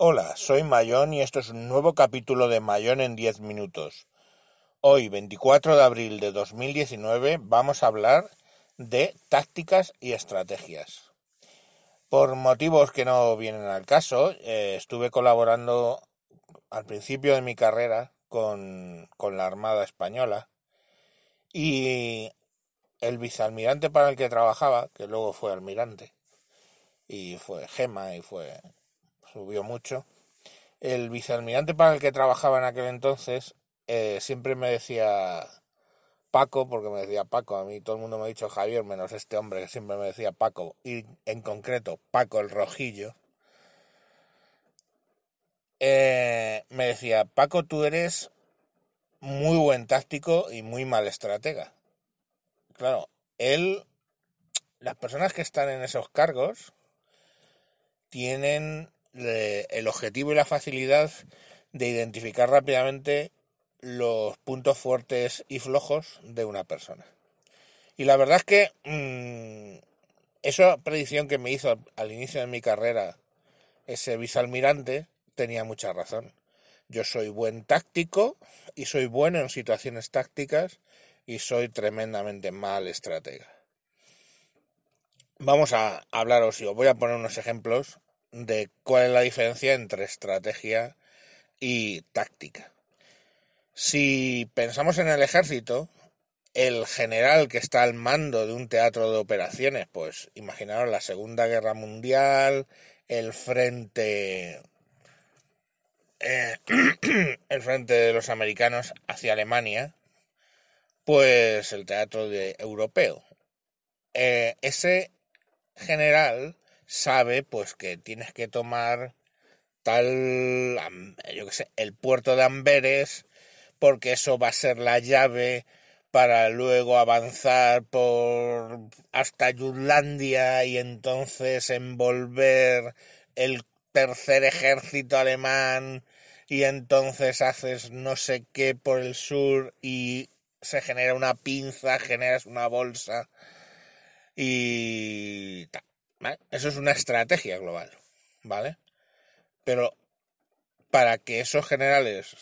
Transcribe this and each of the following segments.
Hola, soy Mayón y esto es un nuevo capítulo de Mayón en 10 minutos. Hoy, 24 de abril de 2019, vamos a hablar de tácticas y estrategias. Por motivos que no vienen al caso, eh, estuve colaborando al principio de mi carrera con, con la Armada Española y el vicealmirante para el que trabajaba, que luego fue almirante, y fue gema y fue subió mucho. El vicealmirante para el que trabajaba en aquel entonces eh, siempre me decía Paco, porque me decía Paco, a mí todo el mundo me ha dicho Javier, menos este hombre que siempre me decía Paco, y en concreto Paco el Rojillo. Eh, me decía, Paco, tú eres muy buen táctico y muy mal estratega. Claro, él, las personas que están en esos cargos tienen el objetivo y la facilidad de identificar rápidamente los puntos fuertes y flojos de una persona. Y la verdad es que mmm, esa predicción que me hizo al inicio de mi carrera ese vicealmirante tenía mucha razón. Yo soy buen táctico y soy bueno en situaciones tácticas y soy tremendamente mal estratega. Vamos a hablaros y os voy a poner unos ejemplos de cuál es la diferencia entre estrategia y táctica. Si pensamos en el ejército, el general que está al mando de un teatro de operaciones, pues imaginaros la Segunda Guerra Mundial, el frente eh, el frente de los americanos hacia Alemania, pues el teatro europeo. Eh, ese general sabe pues que tienes que tomar tal, yo qué sé, el puerto de Amberes, porque eso va a ser la llave para luego avanzar por hasta Jutlandia y entonces envolver el tercer ejército alemán y entonces haces no sé qué por el sur y se genera una pinza, generas una bolsa y tal. Eso es una estrategia global, ¿vale? Pero para que esos generales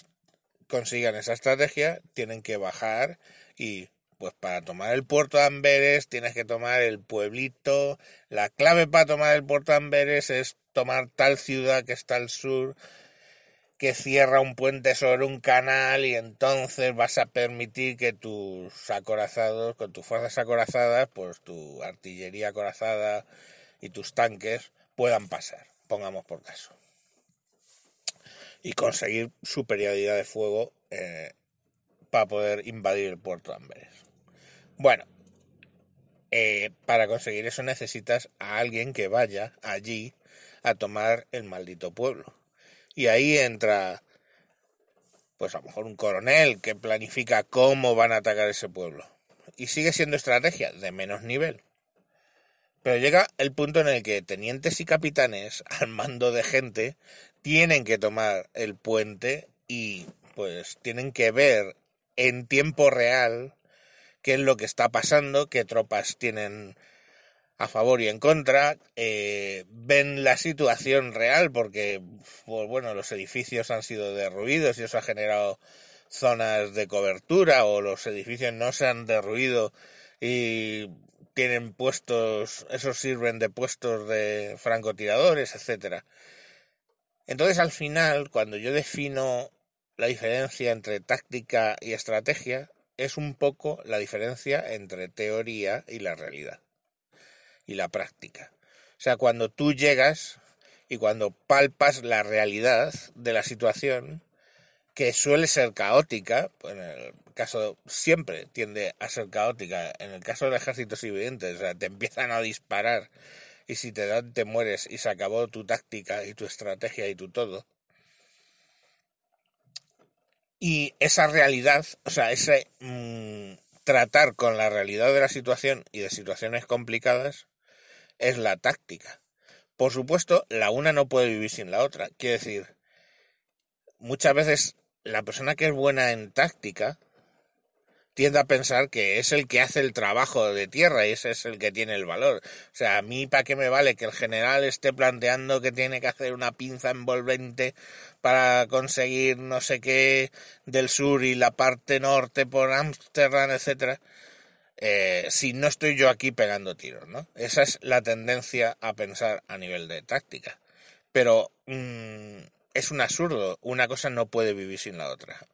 consigan esa estrategia, tienen que bajar y pues para tomar el puerto de Amberes tienes que tomar el pueblito. La clave para tomar el puerto de Amberes es tomar tal ciudad que está al sur, que cierra un puente sobre un canal y entonces vas a permitir que tus acorazados, con tus fuerzas acorazadas, pues tu artillería acorazada y tus tanques puedan pasar, pongamos por caso. Y conseguir superioridad de fuego eh, para poder invadir el puerto de Amberes. Bueno, eh, para conseguir eso necesitas a alguien que vaya allí a tomar el maldito pueblo. Y ahí entra, pues a lo mejor un coronel que planifica cómo van a atacar ese pueblo. Y sigue siendo estrategia de menos nivel. Pero llega el punto en el que tenientes y capitanes al mando de gente tienen que tomar el puente y pues tienen que ver en tiempo real qué es lo que está pasando, qué tropas tienen a favor y en contra, eh, ven la situación real porque, pues bueno, los edificios han sido derruidos y eso ha generado zonas de cobertura o los edificios no se han derruido y tienen puestos, esos sirven de puestos de francotiradores, etcétera. Entonces al final, cuando yo defino la diferencia entre táctica y estrategia, es un poco la diferencia entre teoría y la realidad y la práctica. O sea, cuando tú llegas y cuando palpas la realidad de la situación, que suele ser caótica, pues en el caso siempre tiende a ser caótica, en el caso del ejército evidente, o sea, te empiezan a disparar y si te dan te mueres y se acabó tu táctica y tu estrategia y tu todo. Y esa realidad, o sea, ese mmm, tratar con la realidad de la situación y de situaciones complicadas es la táctica. Por supuesto, la una no puede vivir sin la otra. Quiere decir, muchas veces la persona que es buena en táctica tiende a pensar que es el que hace el trabajo de tierra y ese es el que tiene el valor. O sea, a mí para qué me vale que el general esté planteando que tiene que hacer una pinza envolvente para conseguir no sé qué del sur y la parte norte por Ámsterdam, etcétera. Eh, si no estoy yo aquí pegando tiros, ¿no? Esa es la tendencia a pensar a nivel de táctica. Pero mm, es un absurdo, una cosa no puede vivir sin la otra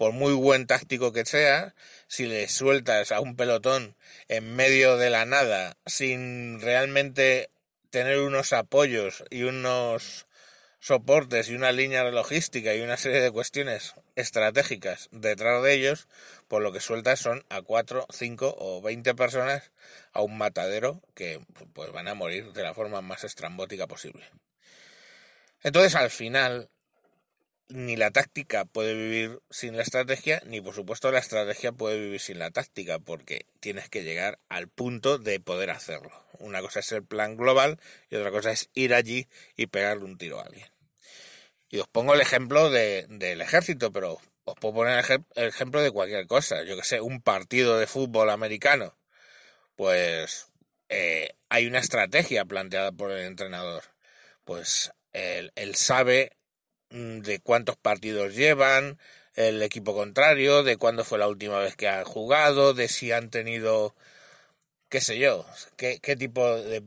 por muy buen táctico que sea, si le sueltas a un pelotón en medio de la nada sin realmente tener unos apoyos y unos soportes y una línea de logística y una serie de cuestiones estratégicas detrás de ellos, por lo que sueltas son a 4, 5 o 20 personas a un matadero que pues van a morir de la forma más estrambótica posible. Entonces al final ni la táctica puede vivir sin la estrategia, ni por supuesto la estrategia puede vivir sin la táctica, porque tienes que llegar al punto de poder hacerlo. Una cosa es el plan global y otra cosa es ir allí y pegarle un tiro a alguien. Y os pongo el ejemplo del ejército, pero os puedo poner el ejemplo de cualquier cosa. Yo que sé, un partido de fútbol americano. Pues eh, hay una estrategia planteada por el entrenador. Pues él sabe Mm, de cuántos partidos llevan el equipo contrario, de cuándo fue la última vez que han jugado, de si han tenido, qué sé yo, qué, qué tipo de,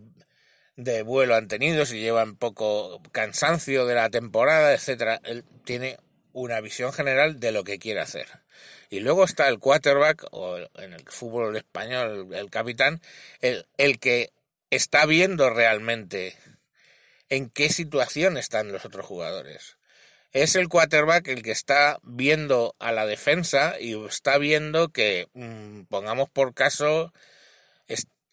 de vuelo han tenido, si llevan poco cansancio de la temporada, etcétera. Él tiene una visión general de lo que quiere hacer. Y luego está el quarterback, o en el fútbol español, el, capitán, el, el que está viendo realmente en qué situación están los otros jugadores es el quarterback el que está viendo a la defensa y está viendo que, mm, pongamos por caso,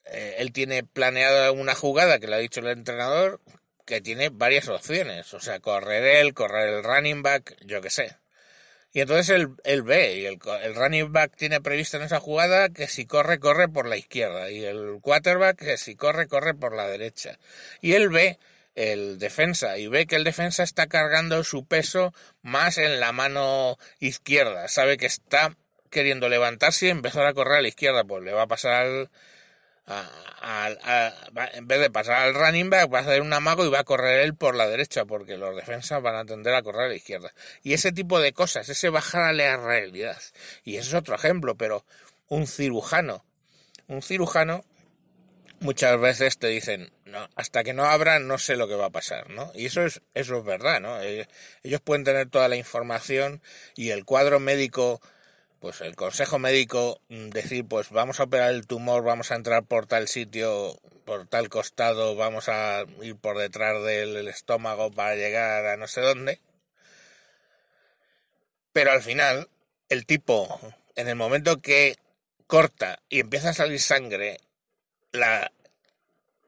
eh, él tiene planeada una jugada que le ha dicho el entrenador que tiene varias opciones, o sea, correr él, correr el running back, yo qué sé. Y entonces él, él ve, y el, el, running back tiene previsto en esa jugada que si corre, corre por la izquierda, y el quarterback que si corre, corre por la derecha. Y él ve el defensa y ve que el defensa está cargando su peso más en la mano izquierda, sabe que está queriendo levantarse y empezar a correr a la izquierda, pues le va a pasar al, en vez de pasar al running back, va a hacer un amago y va a correr él por la derecha, porque los defensas van a tender a correr a la izquierda. Y ese tipo de cosas, ese bajar a la realidad. Y eso es otro ejemplo, pero un cirujano, un cirujano muchas veces te dicen, no, hasta que no abran no sé lo que va a pasar, ¿no? Y eso es, eso es verdad, ¿no? Eh, ellos pueden tener toda la información y el cuadro médico, pues el consejo médico mm, decir, pues vamos a operar el tumor, vamos a entrar por tal sitio, por tal costado, vamos a ir por detrás del estómago para llegar a no sé dónde. Pero al final, el tipo, en el momento que corta y empieza a salir sangre la,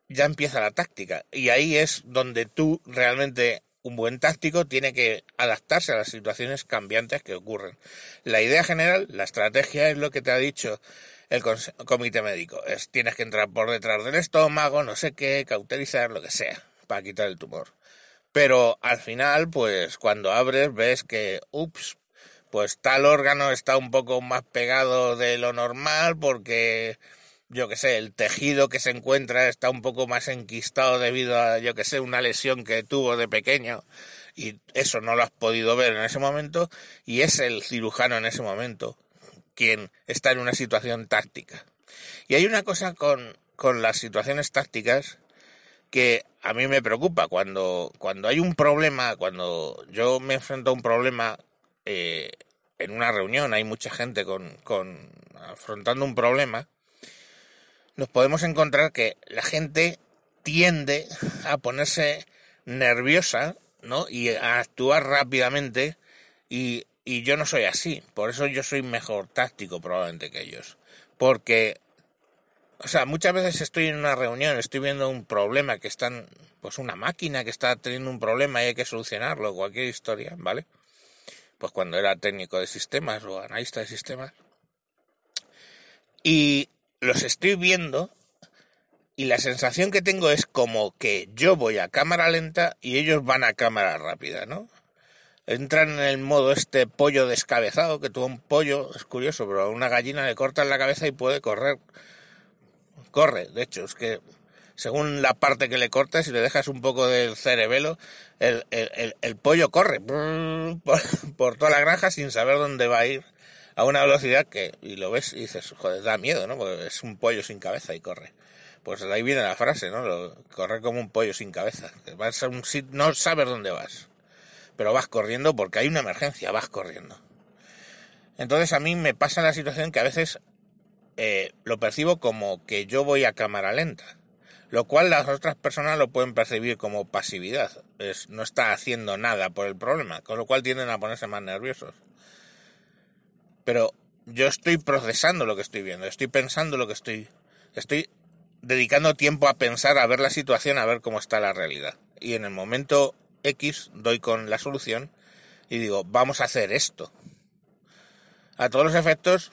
ya empieza la táctica. Y ahí es donde tú realmente, un buen táctico, tiene que adaptarse a las situaciones cambiantes que ocurren. La idea general, la estrategia es lo que te ha dicho el comité médico. Es tienes que entrar por detrás del estómago, no sé qué, cauterizar, lo que sea, para quitar el tumor. Pero al final, pues cuando abres ves que, ups, pues tal órgano está un poco más pegado de lo normal porque yo que sé, el tejido que se encuentra está un poco más enquistado debido a, yo que sé, una lesión que tuvo de pequeño y eso no lo has podido ver en ese momento y es el cirujano en ese momento quien está en una situación táctica. Y hay una cosa con, con las situaciones tácticas que a mí me preocupa cuando, cuando hay un problema, cuando yo me enfrento a un problema eh, en una reunión, hay mucha gente con, con afrontando un problema, nos podemos encontrar que la gente tiende a ponerse nerviosa, ¿no? Y a actuar rápidamente y, y yo no soy así. Por eso yo soy mejor táctico probablemente que ellos. Porque, o sea, muchas veces estoy en una reunión, estoy viendo un problema que están, pues una máquina que está teniendo un problema y hay que solucionarlo, cualquier historia, ¿vale? Pues cuando era técnico de sistemas o analista de sistemas. Y los estoy viendo y la sensación que tengo es como que yo voy a cámara lenta y ellos van a cámara rápida, ¿no? entran en el modo este pollo descabezado, que tú un pollo, es curioso, pero a una gallina le cortan la cabeza y puede correr. Corre, de hecho, es que según la parte que le cortes, si le dejas un poco del cerebelo, el, el, pollo corre por, toda la granja sin saber dónde va a ir a una velocidad que, y lo ves y dices, joder, da miedo, ¿no? Porque es un pollo sin cabeza y corre. Pues ahí viene la frase, ¿no? Lo, correr como un pollo sin cabeza. Vas a un sitio, no sabes dónde vas, pero vas corriendo porque hay una emergencia, vas corriendo. Entonces a mí me pasa la situación que a veces eh, lo percibo como que yo voy a cámara lenta, lo cual las otras personas lo pueden percibir como pasividad, es, no está haciendo nada por el problema, con lo cual tienden a ponerse más nerviosos. Pero yo estoy procesando lo que estoy viendo, estoy pensando lo que estoy, estoy dedicando tiempo a pensar, a ver la situación, a ver cómo está la realidad. Y en el momento X doy con la solución y digo, vamos a hacer esto. A todos los efectos,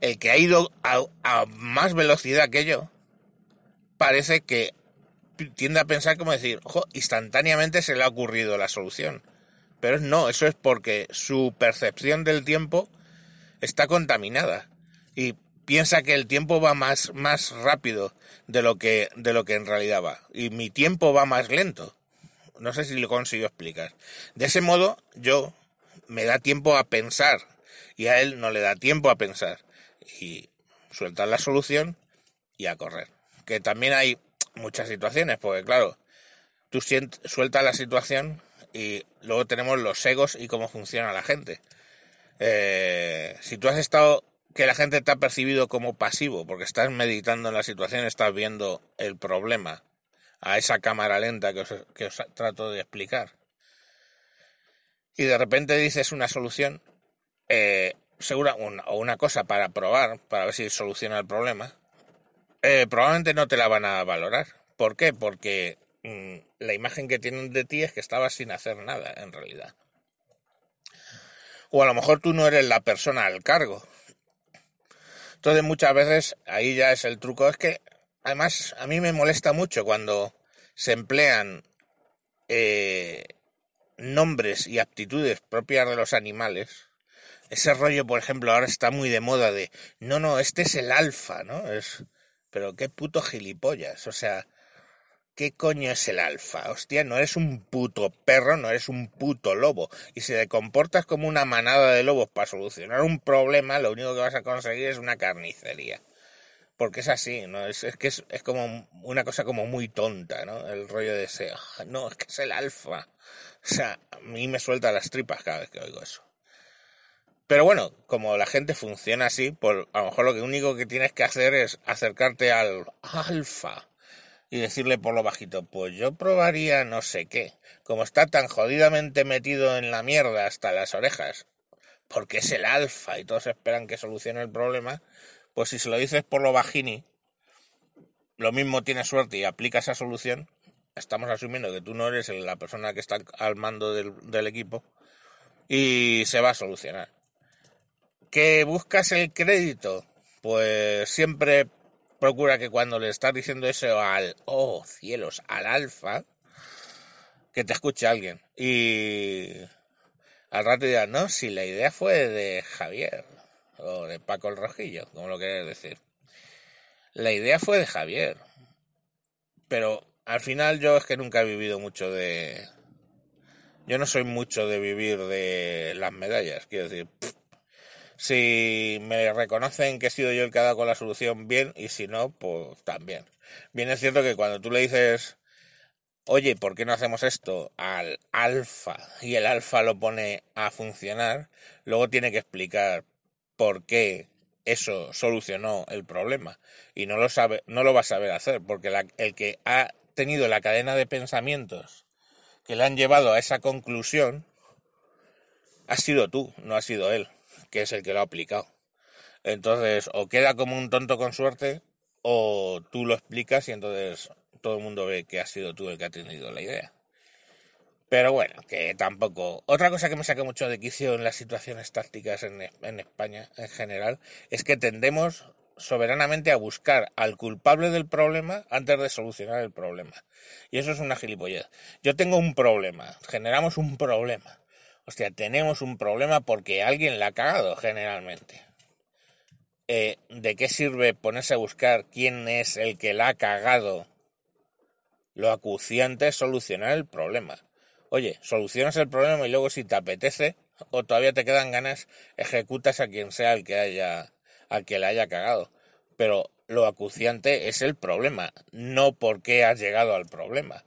el que ha ido a, más velocidad que yo, parece que tiende a pensar como decir, ojo, instantáneamente se le ha ocurrido la solución. Pero no, eso es porque su percepción del tiempo está contaminada. Y piensa que el tiempo va más, más rápido de lo, que, de lo que en realidad va. Y mi tiempo va más lento. No sé si lo consigo explicar. De ese modo, yo me da tiempo a pensar y a él no le da tiempo a pensar. Y sueltar la solución y a correr. Que también hay muchas situaciones, porque claro, tú sueltas la situación y luego tenemos los egos y cómo funciona la gente. Eh, si tú has estado que la gente te ha percibido como pasivo, porque estás meditando en la situación, estás viendo el problema a esa cámara lenta que os, trato de explicar. Y de repente dices una solución, eh, segura, o una cosa para probar, para ver si soluciona el problema, eh, probablemente no te la van a valorar. ¿Por qué? Porque mm, la imagen que tienen de ti es que estabas sin hacer nada, en realidad. O a lo mejor tú no eres la persona al cargo, entonces muchas veces ahí ya es el truco. Es que además a mí me molesta mucho cuando se emplean eh, nombres y aptitudes propias de los animales. Ese rollo, por ejemplo, ahora está muy de moda de, no, no, este es el alfa, ¿no? Es, pero qué puto gilipollas. O sea, ¿Qué coño es el alfa? Hostia, no eres un puto perro, no eres un puto lobo. Y si te comportas como una manada de lobos para solucionar un problema, lo único que vas a conseguir es una carnicería. Porque es así, ¿no? Es, que es, como una cosa como muy tonta, ¿no? El rollo de ese, ah, no, es que es el alfa. O sea, a mí me suelta las tripas cada vez que oigo eso. Pero bueno, como la gente funciona así, pues a lo mejor lo único que tienes que hacer es acercarte al alfa y decirle por lo bajito, pues yo probaría no sé qué. Como está tan jodidamente metido en la mierda hasta las orejas, porque es el alfa y todos esperan que solucione el problema, pues si se lo dices por lo bajini, lo mismo tienes suerte y aplica esa solución, estamos asumiendo que tú no eres la persona que está al mando del, del equipo y se va a solucionar. ¿Que buscas el crédito? Pues siempre procura que cuando le estás diciendo eso al, oh cielos, al alfa, que te escuche alguien. Y al rato dirás, no, si la idea fue de Javier, o de Paco el Rojillo, como lo quieres decir. La idea fue de Javier. Pero al final yo es que nunca he vivido mucho de... Yo no soy mucho de vivir de las medallas, quiero decir, si me reconocen que he sido yo el que ha dado con la solución, bien, y si no, pues también. Bien es cierto que cuando tú le dices, oye, ¿por qué no hacemos esto al alfa? Y el alfa lo pone a funcionar, luego tiene que explicar por qué eso solucionó el problema. Y no lo sabe, no lo va a saber hacer, porque el que ha tenido la cadena de pensamientos que le han llevado a esa conclusión, ha sido tú, no ha sido él que es el que lo ha aplicado. Entonces, o queda como un tonto con suerte, o tú lo explicas y entonces todo el mundo ve que has sido tú el que ha tenido la idea. Pero bueno, que tampoco. Otra cosa que me saca mucho de quicio en las situaciones tácticas en, en España en general es que tendemos soberanamente a buscar al culpable del problema antes de solucionar el problema. Y eso es una gilipollez. Yo tengo un problema, generamos un problema Hostia, tenemos un problema porque alguien la ha cagado generalmente. Eh, ¿De qué sirve ponerse a buscar quién es el que la ha cagado? Lo acuciante es solucionar el problema. Oye, solucionas el problema y luego si te apetece o todavía te quedan ganas, ejecutas a quien sea el que haya, al que le haya cagado. Pero lo acuciante es el problema, no por qué has llegado al problema.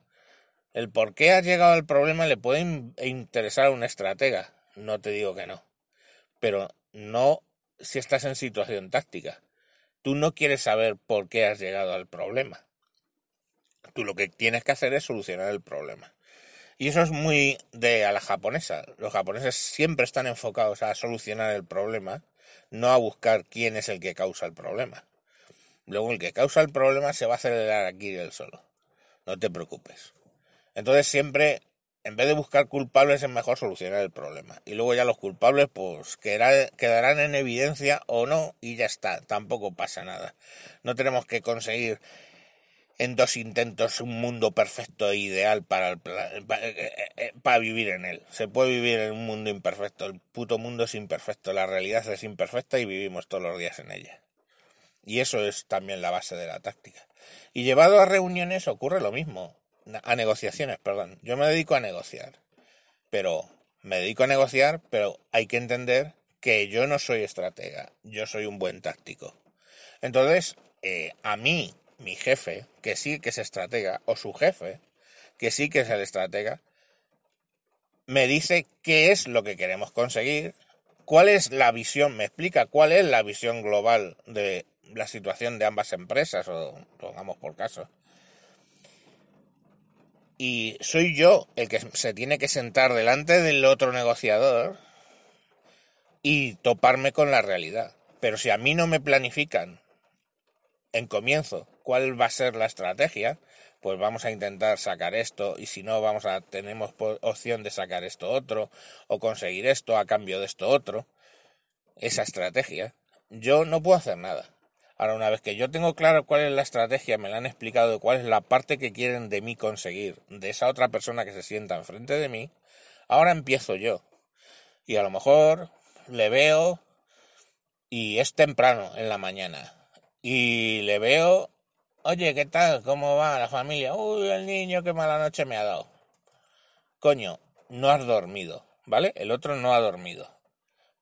El por qué has llegado al problema le puede interesar a un estratega, no te digo que no, pero no si estás en situación táctica. Tú no quieres saber por qué has llegado al problema. Tú lo que tienes que hacer es solucionar el problema. Y eso es muy de a la japonesa. Los japoneses siempre están enfocados a solucionar el problema, no a buscar quién es el que causa el problema. Luego el que causa el problema se va a acelerar aquí del solo. No te preocupes. Entonces siempre, en vez de buscar culpables, es mejor solucionar el problema. Y luego ya los culpables, pues quedarán en evidencia o no, y ya está. Tampoco pasa nada. No tenemos que conseguir en dos intentos un mundo perfecto e ideal para, para, eh, eh, para, vivir en él. Se puede vivir en un mundo imperfecto. El puto mundo es imperfecto. La realidad es imperfecta y vivimos todos los días en ella. Y eso es también la base de la táctica. Y llevado a reuniones ocurre lo mismo. A negociaciones, perdón. Yo me dedico a negociar. Pero me dedico a negociar, pero hay que entender que yo no soy estratega. Yo soy un buen táctico. Entonces, eh, a mí, mi jefe, que sí que es estratega, o su jefe, que sí que es el estratega, me dice qué es lo que queremos conseguir, cuál es la visión, me explica cuál es la visión global de la situación de ambas empresas, o pongamos por caso. Y soy yo el que se tiene que sentar delante del otro negociador y toparme con la realidad. Pero si a mí no me planifican en comienzo cuál va a ser la estrategia, pues vamos a intentar sacar esto y si no vamos a tenemos opción de sacar esto otro o conseguir esto a cambio de esto otro. Esa estrategia, yo no puedo hacer nada. Ahora, una vez que yo tengo claro cuál es la estrategia, me la han explicado cuál es la parte que quieren de mí conseguir, de esa otra persona que se sienta enfrente de mí, ahora empiezo yo. Y a lo mejor le veo y es temprano en la mañana. Y le veo, oye, ¿qué tal? ¿Cómo va la familia? Uy, el niño, qué mala noche me ha dado. Coño, no has dormido, ¿vale? El otro no ha dormido,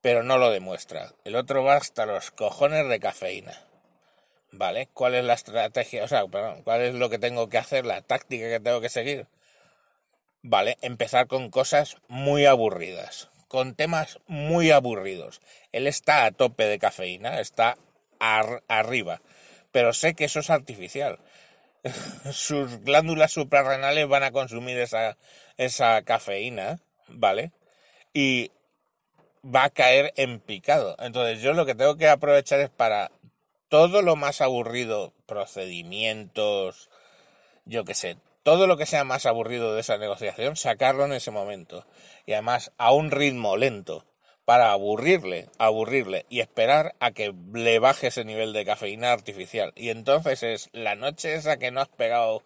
pero no lo demuestra. El otro va hasta los cojones de cafeína. ¿Vale? ¿Cuál es la estrategia? O sea, perdón, ¿cuál es lo que tengo que hacer? La táctica que tengo que seguir. Vale, empezar con cosas muy aburridas, con temas muy aburridos. Él está a tope de cafeína, está arriba, pero sé que eso es artificial. Sus glándulas suprarrenales van a consumir esa, esa cafeína, ¿vale? Y va a caer en picado. Entonces yo lo que tengo que aprovechar es para todo lo más aburrido, procedimientos, yo qué sé, todo lo que sea más aburrido de esa negociación, sacarlo en ese momento. Y además a un ritmo lento, para aburrirle, aburrirle y esperar a que le baje ese nivel de cafeína artificial. Y entonces es la noche esa que no has pegado,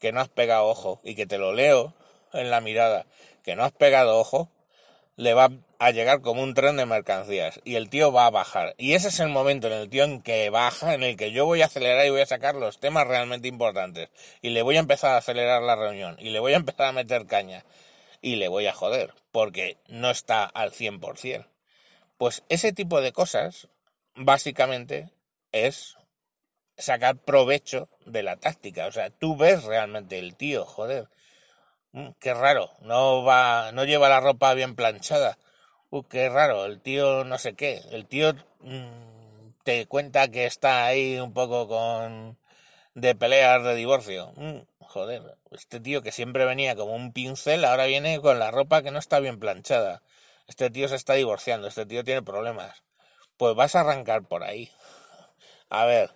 que no has pegado ojo y que te lo leo en la mirada, que no has pegado ojo, le va a llegar como un tren de mercancías y el tío va a bajar. Y ese es el momento en el tío en que baja, en el que yo voy a acelerar y voy a sacar los temas realmente importantes. Y le voy a empezar a acelerar la reunión y le voy a empezar a meter caña y le voy a joder porque no está al 100%. Pues ese tipo de cosas básicamente es sacar provecho de la táctica. O sea, tú ves realmente el tío, joder, mm, qué raro, no va, no lleva la ropa bien planchada uh, qué raro, el tío no sé qué, el tío mm, te cuenta que está ahí un poco con de peleas de divorcio. Mm, joder, este tío que siempre venía como un pincel, ahora viene con la ropa que no está bien planchada. Este tío se está divorciando, este tío tiene problemas. Pues vas a arrancar por ahí. A ver,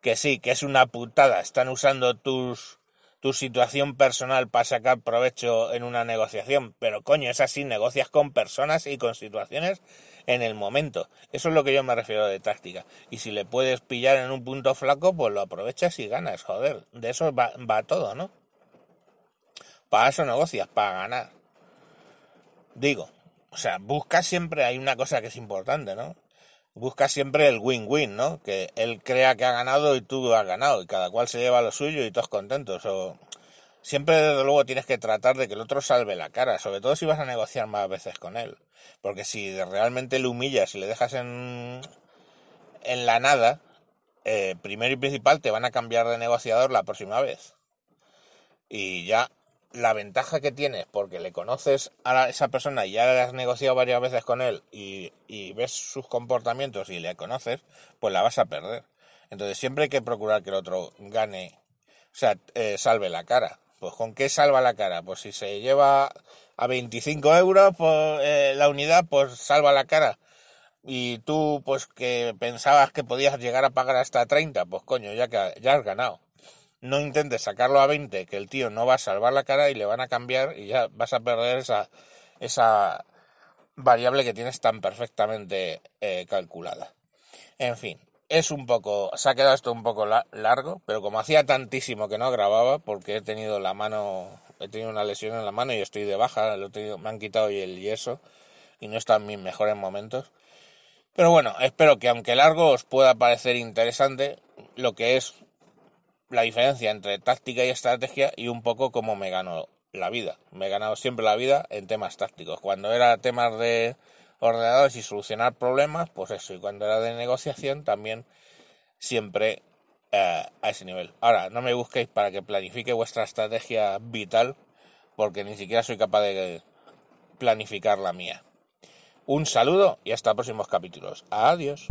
que sí, que es una putada. Están usando tus tu situación personal para sacar provecho en una negociación, pero coño, es así, negocias con personas y con situaciones en el momento. Eso es lo que yo me refiero de táctica. Y si le puedes pillar en un punto flaco, pues lo aprovechas y ganas, joder. De eso va, va todo, ¿no? Para eso negocias, para ganar. Digo, sea, busca siempre, hay una cosa que es importante, ¿no? Busca siempre el win-win, ¿no? Que él crea que ha ganado y tú has ganado y cada cual se lleva lo suyo y todos contentos. O siempre, desde luego, tienes que tratar de que el otro salve la cara, sobre todo si vas a negociar más veces con él. Porque si realmente le humillas y le dejas en, en la nada, eh, primero y principal te van a cambiar de negociador la próxima vez. Y ya la ventaja que tienes porque le conoces a esa persona y ya has negociado varias veces con él y, ves sus comportamientos y le conoces, pues la vas a perder. Entonces siempre hay que procurar que el otro gane, o sea, eh, salve la cara. Pues ¿con qué salva la cara? Pues si se lleva a 25 euros por eh, la unidad, pues salva la cara. Y tú, pues que pensabas que podías llegar a pagar hasta 30, pues coño, ya, que, ya has ganado no intentes sacarlo a 20, que el tío no va a salvar la cara y le van a cambiar y ya vas a perder esa, esa variable que tienes tan perfectamente eh, calculada. En fin, es un poco, se ha quedado esto un poco largo, pero como hacía tantísimo que no grababa, porque he tenido la mano, he tenido una lesión en la mano y estoy de baja, lo he tenido, me han quitado el yeso y no está en mis mejores momentos. Pero bueno, espero que aunque largo os pueda parecer interesante lo que es la diferencia entre táctica y estrategia y un poco cómo me gano la vida. Me he ganado siempre la vida en temas tácticos. Cuando era temas de ordenadores y solucionar problemas, pues eso. Y cuando era de negociación, también siempre eh, a ese nivel. Ahora, no me busquéis para que planifique vuestra estrategia vital, porque ni siquiera soy capaz de planificar la mía. Un saludo y hasta próximos capítulos. Adiós.